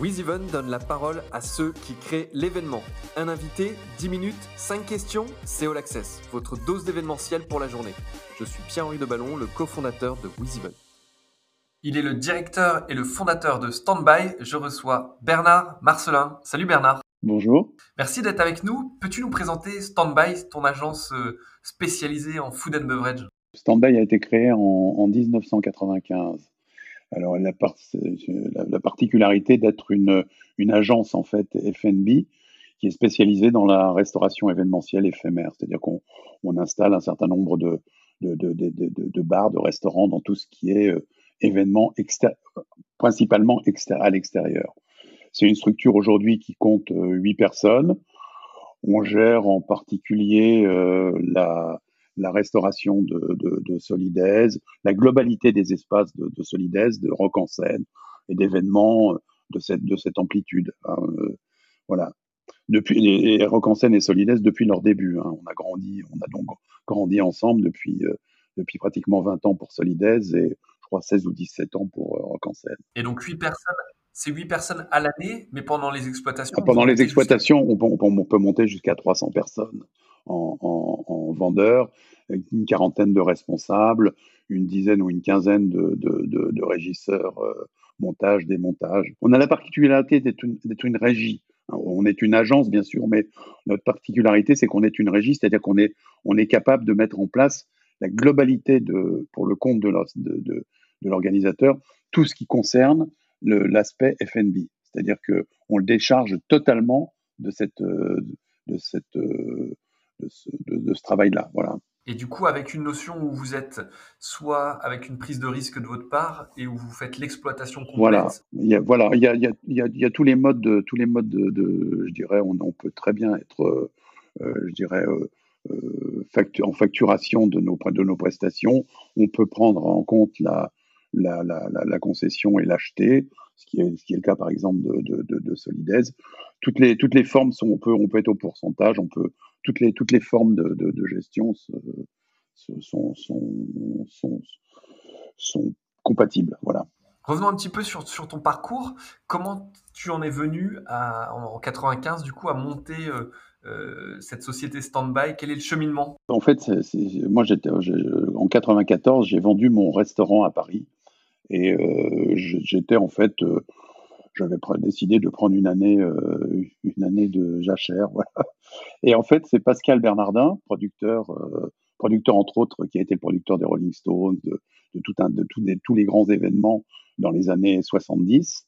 WizEven donne la parole à ceux qui créent l'événement. Un invité, 10 minutes, 5 questions, c'est All Access, votre dose d'événementiel pour la journée. Je suis Pierre-Henri de Ballon, le cofondateur de WizEven. Il est le directeur et le fondateur de Standby. Je reçois Bernard Marcelin. Salut Bernard. Bonjour. Merci d'être avec nous. Peux-tu nous présenter Standby, ton agence euh, spécialisée en food and beverage? Standby a été créé en 1995 alors la, la, particularité d'être une, agence en fait FNB qui est spécialisée dans la restauration événementielle éphémère, c'est-à-dire qu'on on installe un certain nombre de, bars, de restaurants dans tout ce qui est euh, événement principalement à l'extérieur. C'est une structure aujourd'hui qui compte euh, huit personnes. On gère en particulier euh, la, la restauration de, de, de la globalité des espaces de, de de rock en scène et d'événements de cette, de cette amplitude. Hein, euh, voilà. Depuis, les rock en scène et Solidaise depuis leur début. Hein. On a grandi, on a donc grandi ensemble depuis, euh, depuis pratiquement 20 ans pour Solidaise et je crois 16 ou 17 ans pour euh, rock en scène. Et donc 8 personnes c'est 8 personnes à l'année, mais pendant les exploitations ah, Pendant les exploitations, on, on, peut monter jusqu'à 300 personnes en, en, en vendeurs une quarantaine de responsables, une dizaine ou une quinzaine de, régisseurs euh, montage, démontage. On a la particularité d'être une, régie. On est une agence, bien sûr, mais notre particularité, c'est qu'on est une régie, c'est-à-dire qu'on est, on est capable de mettre en place la globalité de, pour le compte de, l'organisateur, tout ce qui concerne l'aspect FNB. C'est-à-dire qu'on le décharge totalement de, cette, de, cette, de ce, de ce travail-là. Voilà. Et du coup, avec une notion où vous êtes soit avec une prise de risque de votre part et où vous faites l'exploitation complète. Voilà, il y a, voilà, il y a, il y a, il y a tous les modes, de, tous les modes de, je dirais, on, on, peut très bien être, euh, euh, je dirais, euh, en facturation de nos, de nos prestations. On peut prendre en compte la, la, la, la concession et l'acheter, ce qui, est, ce qui est le cas par exemple de, de, de, de Solidaise. Toutes les, toutes les formes sont, on peut, on peut être au pourcentage, on peut, toutes les, toutes les formes de, de, gestion sont, sont, sont, compatibles. Voilà. Revenons un petit peu sur, sur, ton parcours. Comment tu en es venu à, en 95 du coup à monter euh, euh, cette société Standby? Quel est le cheminement? En fait, moi j'étais en 94, j'ai vendu mon restaurant à Paris et euh, j'étais en fait j'avais décidé de prendre une année, euh, une année de jachère. Voilà. Et en fait, c'est Pascal Bernardin, producteur, euh, producteur entre autres, qui a été le producteur des Rolling Stones, de, de, tout un, de tous les grands événements dans les années 70,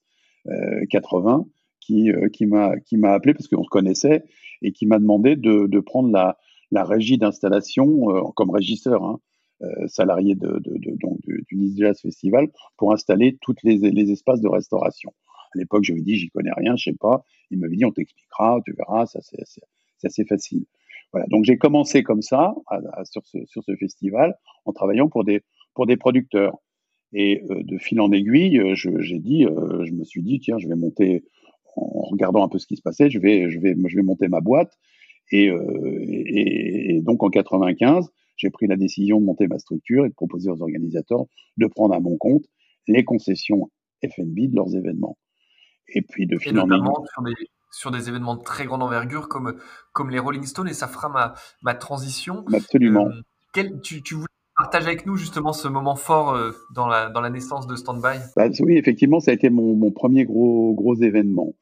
80, euh, qui, qui m'a qui m'a appelé parce qu'on se connaissait et qui m'a demandé de, de, prendre la, la régie d'installation comme régisseur. Hein, salarié de, de, de, donc du Nice Jazz Festival pour installer tous les, les espaces de restauration. À l'époque, je ai dit, j'y connais rien, je sais pas. Il m'avait dit, on t'expliquera, tu verras, ça c'est assez facile. Voilà. Donc j'ai commencé comme ça sur, ce, sur ce festival en travaillant pour des pour des producteurs. Et euh, de fil en aiguille, euh, j'ai dit, euh, je me suis dit, tiens, je vais monter en regardant un peu ce qui se passait, je vais je vais je vais monter ma boîte. Et, et, et donc en 95, j'ai pris la décision de monter ma structure et de proposer aux organisateurs de prendre à mon compte les concessions FNB de leurs événements. Et puis de fil en aiguille. Sur des, événements de très grande envergure comme, comme les Rolling Stones, et ça fera ma, ma transition. Absolument. Euh, quel, tu, tu voulais partager avec nous justement ce moment fort euh, dans, la, dans la naissance de Standby? Bah, Oui, effectivement, ça a été mon, mon premier gros, gros événement.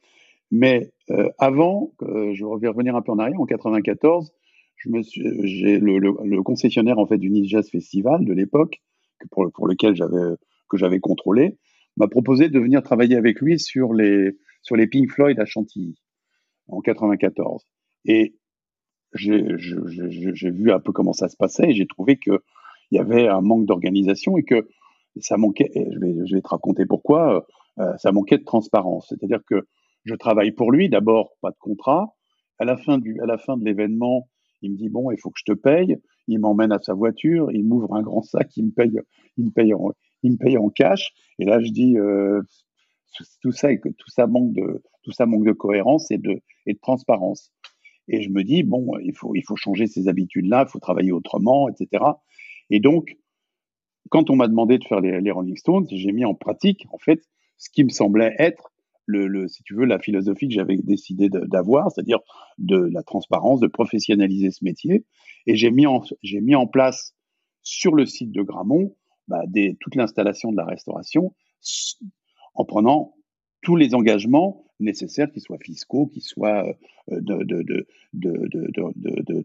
Mais euh, avant, je vais revenir un peu en arrière, en 94, je me j'ai le, le, concessionnaire en fait du Nice Jazz Festival de l'époque, pour, pour lequel j'avais que j'avais contrôlé, m'a proposé de venir travailler avec lui sur les, sur les Pink Floyd à Chantilly en 94. Et j'ai vu un peu comment ça se passait et j'ai trouvé qu'il y avait un manque d'organisation et que ça manquait, je vais, je vais te raconter pourquoi, euh, ça manquait de transparence. C'est-à-dire que je travaille pour lui, d'abord pas de contrat, à la fin, du, à la fin de l'événement, il me dit bon, il faut que je te paye, il m'emmène à sa voiture, il m'ouvre un grand sac, il me paye, il me paye en, il me paye en cash. Et là, je dis, euh, tout ça, tout ça manque de, tout ça manque de cohérence et de, et de transparence. Et je me dis, bon, il faut, il faut changer ces habitudes-là, il faut travailler autrement, etc. Et donc, quand on m'a demandé de faire les, Rolling Stones, j'ai mis en pratique, en fait, ce qui me semblait être le, si tu veux, la philosophie que j'avais décidé d'avoir, c'est-à-dire de la transparence, de professionnaliser ce métier. Et j'ai mis, en, mis en place sur le site de Gramont bah, toute l'installation de la restauration en prenant tous les engagements nécessaires, qu'ils soient fiscaux, qu'ils soient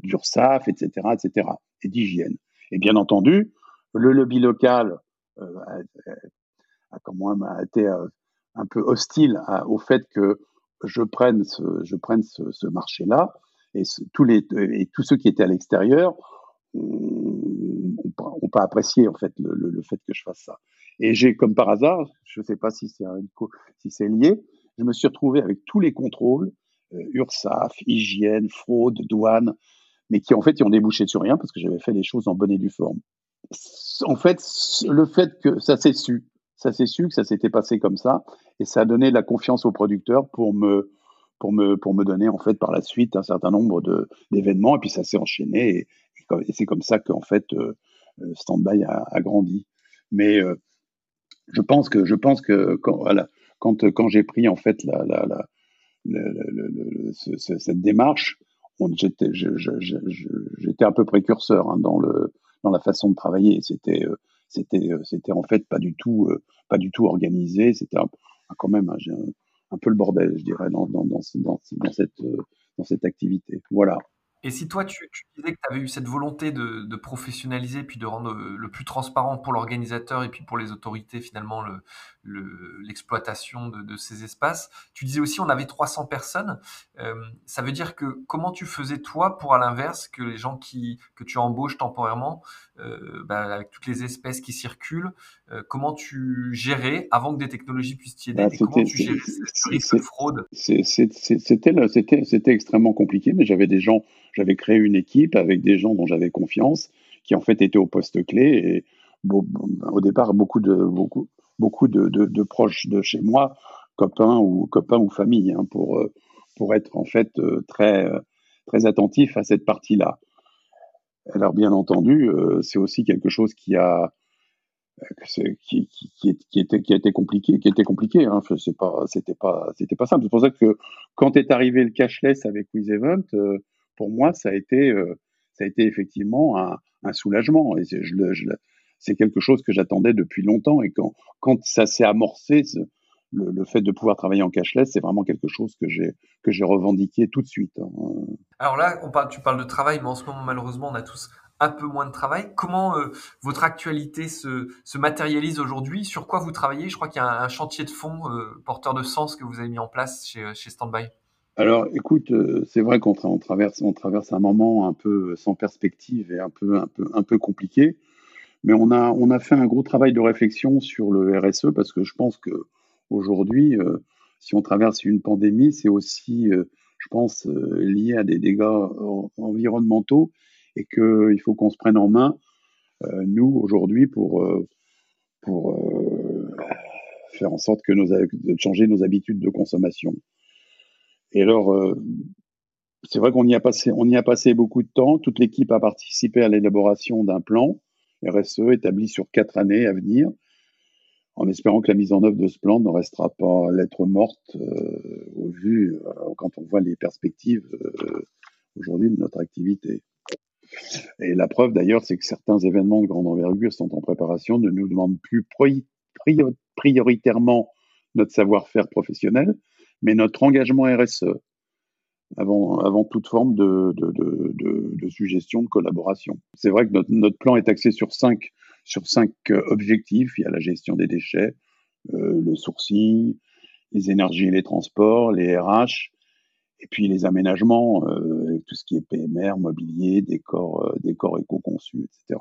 d'URSAF, etc., etc., et d'hygiène. Et bien entendu, le lobby local euh, a, a, quand même été euh, un peu hostile au fait que je prenne ce, marché-là et, tous et tous ceux qui étaient à l'extérieur n'ont pas apprécié en fait le, fait que je fasse ça. Et j'ai, comme par hasard, je ne sais pas si c'est si c'est lié, je me suis retrouvé avec tous les contrôles, euh, URSAF, hygiène, fraude, douane, mais qui en fait ont débouché sur rien parce que j'avais fait les choses en bonne et due forme. En fait, le fait que ça s'est su, ça s'est su que ça s'était passé comme ça, et ça a donné la confiance aux producteurs pour me, pour me, pour me donner en fait par la suite un certain nombre d'événements, et puis ça s'est enchaîné, et, c'est comme ça qu'en fait euh, Standby a, a, grandi. Mais euh, je pense que, je pense que quand, quand, j'ai pris en fait cette démarche, j'étais un peu précurseur hein, dans, le, dans la façon de travailler. C'était c'était en fait pas du tout pas du tout organisé. C'était quand même un, un, peu le bordel, je dirais, dans, dans, dans, cette, dans cette activité. Voilà. Et si toi, tu, disais que tu avais eu cette volonté de, professionnaliser, puis de rendre le plus transparent pour l'organisateur et puis pour les autorités, finalement, l'exploitation le, de, ces espaces, tu disais aussi on avait 300 personnes. Euh, ça veut dire que comment tu faisais, toi, pour à l'inverse, que les gens qui, que tu embauches temporairement, euh, bah, avec toutes les espèces qui circulent, euh, comment tu gérais, avant que des technologies puissent t'y aider, bah, comment tu gérais ce risque de fraude? C'était extrêmement compliqué, mais j'avais des gens j'avais créé une équipe avec des gens dont j'avais confiance, qui en fait étaient au poste clé. Et au départ, beaucoup de, beaucoup, beaucoup de, proches de chez moi, copains ou, copains ou famille, hein, pour, euh, pour être en fait euh, très, euh, très attentif à cette partie-là. Alors bien entendu, c'est aussi quelque chose qui a qui, qui, était, qui a été compliqué, qui était compliqué. Hein. C'est pas, c'était pas, pas simple. C'est pour ça que quand est arrivé le cashless avec WizEvent, pour moi, ça a été, euh, ça a été effectivement un, soulagement. C'est quelque chose que j'attendais depuis longtemps. Et quand, ça s'est amorcé, le, fait de pouvoir travailler en cashless, c'est vraiment quelque chose que j'ai revendiqué tout de suite. Hein. Alors là, tu parles de travail, mais en ce moment, malheureusement, on a tous un peu moins de travail. Comment euh, votre actualité se, se matérialise aujourd'hui? Sur quoi vous travaillez? Je crois qu'il y a un, chantier de fond euh, porteur de sens que vous avez mis en place chez Standby. Alors, écoute, euh, c'est vrai qu'on traverse, on traverse un moment un peu sans perspective et un peu, compliqué, mais on a, fait un gros travail de réflexion sur le RSE parce que je pense que aujourd'hui, euh, si on traverse une pandémie, c'est aussi, euh, je pense, lié à des dégâts environnementaux et qu'il faut qu'on se prenne en main, nous, aujourd'hui, pour, pour faire en sorte que nos, de changer nos habitudes de consommation. Et alors, euh, c'est vrai qu'on y a passé, on y a passé beaucoup de temps. Toute l'équipe a participé à l'élaboration d'un plan RSE établi sur quatre années à venir, en espérant que la mise en œuvre de ce plan ne restera pas lettre morte euh, au vu euh, quand on voit les perspectives aujourd'hui de notre activité. Et la preuve d'ailleurs, c'est que certains événements de grande envergure sont en préparation, ne nous demandent plus prioritairement notre savoir-faire professionnel, mais notre engagement RSE, avant, avant toute forme de, de, de, de, suggestion, de collaboration. C'est vrai que notre, notre, plan est axé sur cinq, sur cinq euh, objectifs. Il y a la gestion des déchets, euh, le sourcing, les énergies et les transports, les RH, et puis les aménagements, euh, tout ce qui est PMR, mobilier, décor, euh, décor éco-conçu, etc.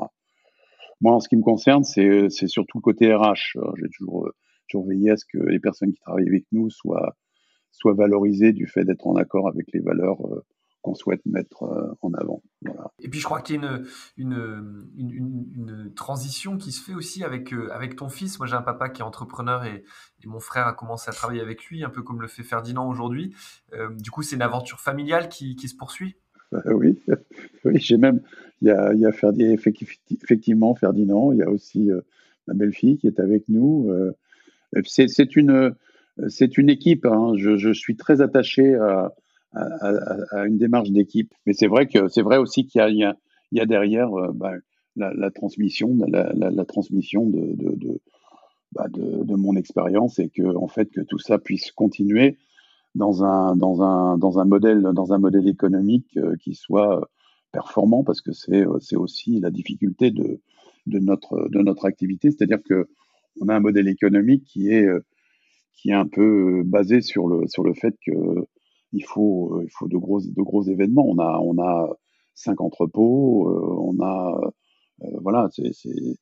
Moi, en ce qui me concerne, c'est surtout le côté RH. J'ai toujours, toujours veillé à ce que les personnes qui travaillent avec nous soient soit valorisé du fait d'être en accord avec les valeurs euh, qu'on souhaite mettre euh, en avant. Et puis je crois qu'il y a une, une, une, transition qui se fait aussi avec, euh, avec ton fils. Moi j'ai un papa qui est entrepreneur et, mon frère a commencé à travailler avec lui, un peu comme le fait Ferdinand aujourd'hui. du coup c'est une aventure familiale qui, qui se poursuit Oui, oui j'ai même, il y a, il y a effectivement Ferdinand, il y a aussi ma belle-fille qui est avec nous. c'est une c'est une équipe. Hein. Je, suis très attaché à, une démarche d'équipe. Mais c'est vrai que c'est vrai aussi qu'il y, y a, derrière bah, la, transmission, la, transmission bah, de, de, mon expérience et que en fait que tout ça puisse continuer dans un, dans un, dans un, modèle, dans un modèle économique euh, qui soit performant, parce que c'est euh, aussi la difficulté de, de, notre, de notre activité. C'est-à-dire que on a un modèle économique qui est, euh, qui est un peu basé sur le, sur le fait qu'il faut, il faut de, gros, de gros événements. On a, on a cinq entrepôts, on a. voilà, il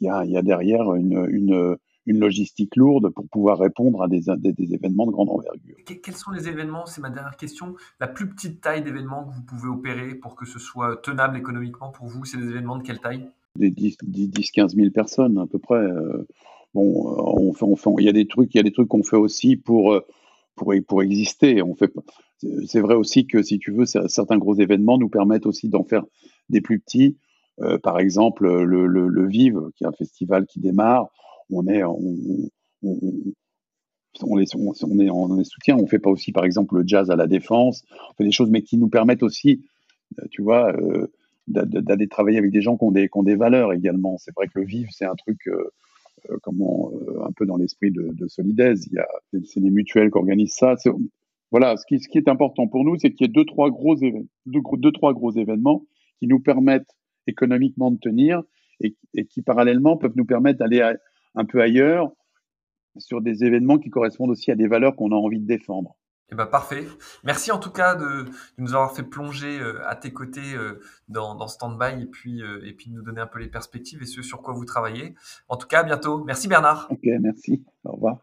y a, y a derrière une, une une logistique lourde pour pouvoir répondre à des, des, événements de grande envergure. Quels sont les événements, c'est ma dernière question, la plus petite taille d'événements que vous pouvez opérer pour que ce soit tenable économiquement pour vous C'est des événements de quelle taille? Des 10-15 000 personnes à peu près. Euh, bon, euh, on fait, on fait, il y a des trucs, il y a des trucs qu'on fait aussi pour, euh, pour, pour exister. On fait, c'est vrai aussi que si tu veux, certains gros événements nous permettent aussi d'en faire des plus petits. par exemple, le, le, le, Vive, qui est un festival qui démarre, on est, on, on, les, on, est. On fait pas aussi, par exemple, le jazz à la défense. On fait des choses, mais qui nous permettent aussi, euh, tu vois, euh, d'aller travailler avec des gens qui ont des, qui ont des valeurs également. C'est vrai que le vivre, c'est un truc, euh, comment, un peu dans l'esprit de, de. Il y a, c'est des mutuelles qui organisent ça. Voilà, ce qui, ce qui est important pour nous, c'est qu'il y ait deux, trois gros, deux, deux, trois gros événements qui nous permettent économiquement de tenir et qui parallèlement peuvent nous permettre d'aller un peu ailleurs, sur des événements qui correspondent aussi à des valeurs qu'on a envie de défendre. Eh ben parfait. Merci en tout cas de, nous avoir fait plonger euh, à tes côtés euh, dans, dans Standby et puis, euh, et puis de nous donner un peu les perspectives et ce sur quoi vous travaillez. En tout cas, à bientôt. Merci Bernard. Ok, merci. Au revoir.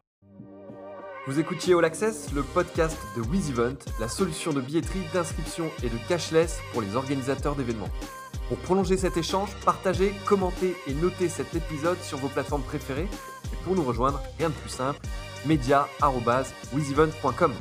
Vous écoutiez All Access, le podcast de WizEvent, la solution de billetterie, d'inscription et de cashless pour les organisateurs d'événements. Pour prolonger cet échange, partagez, commentez et notez cet épisode sur vos plateformes préférées. Et pour nous rejoindre, rien de plus simple, media.wizevent.com.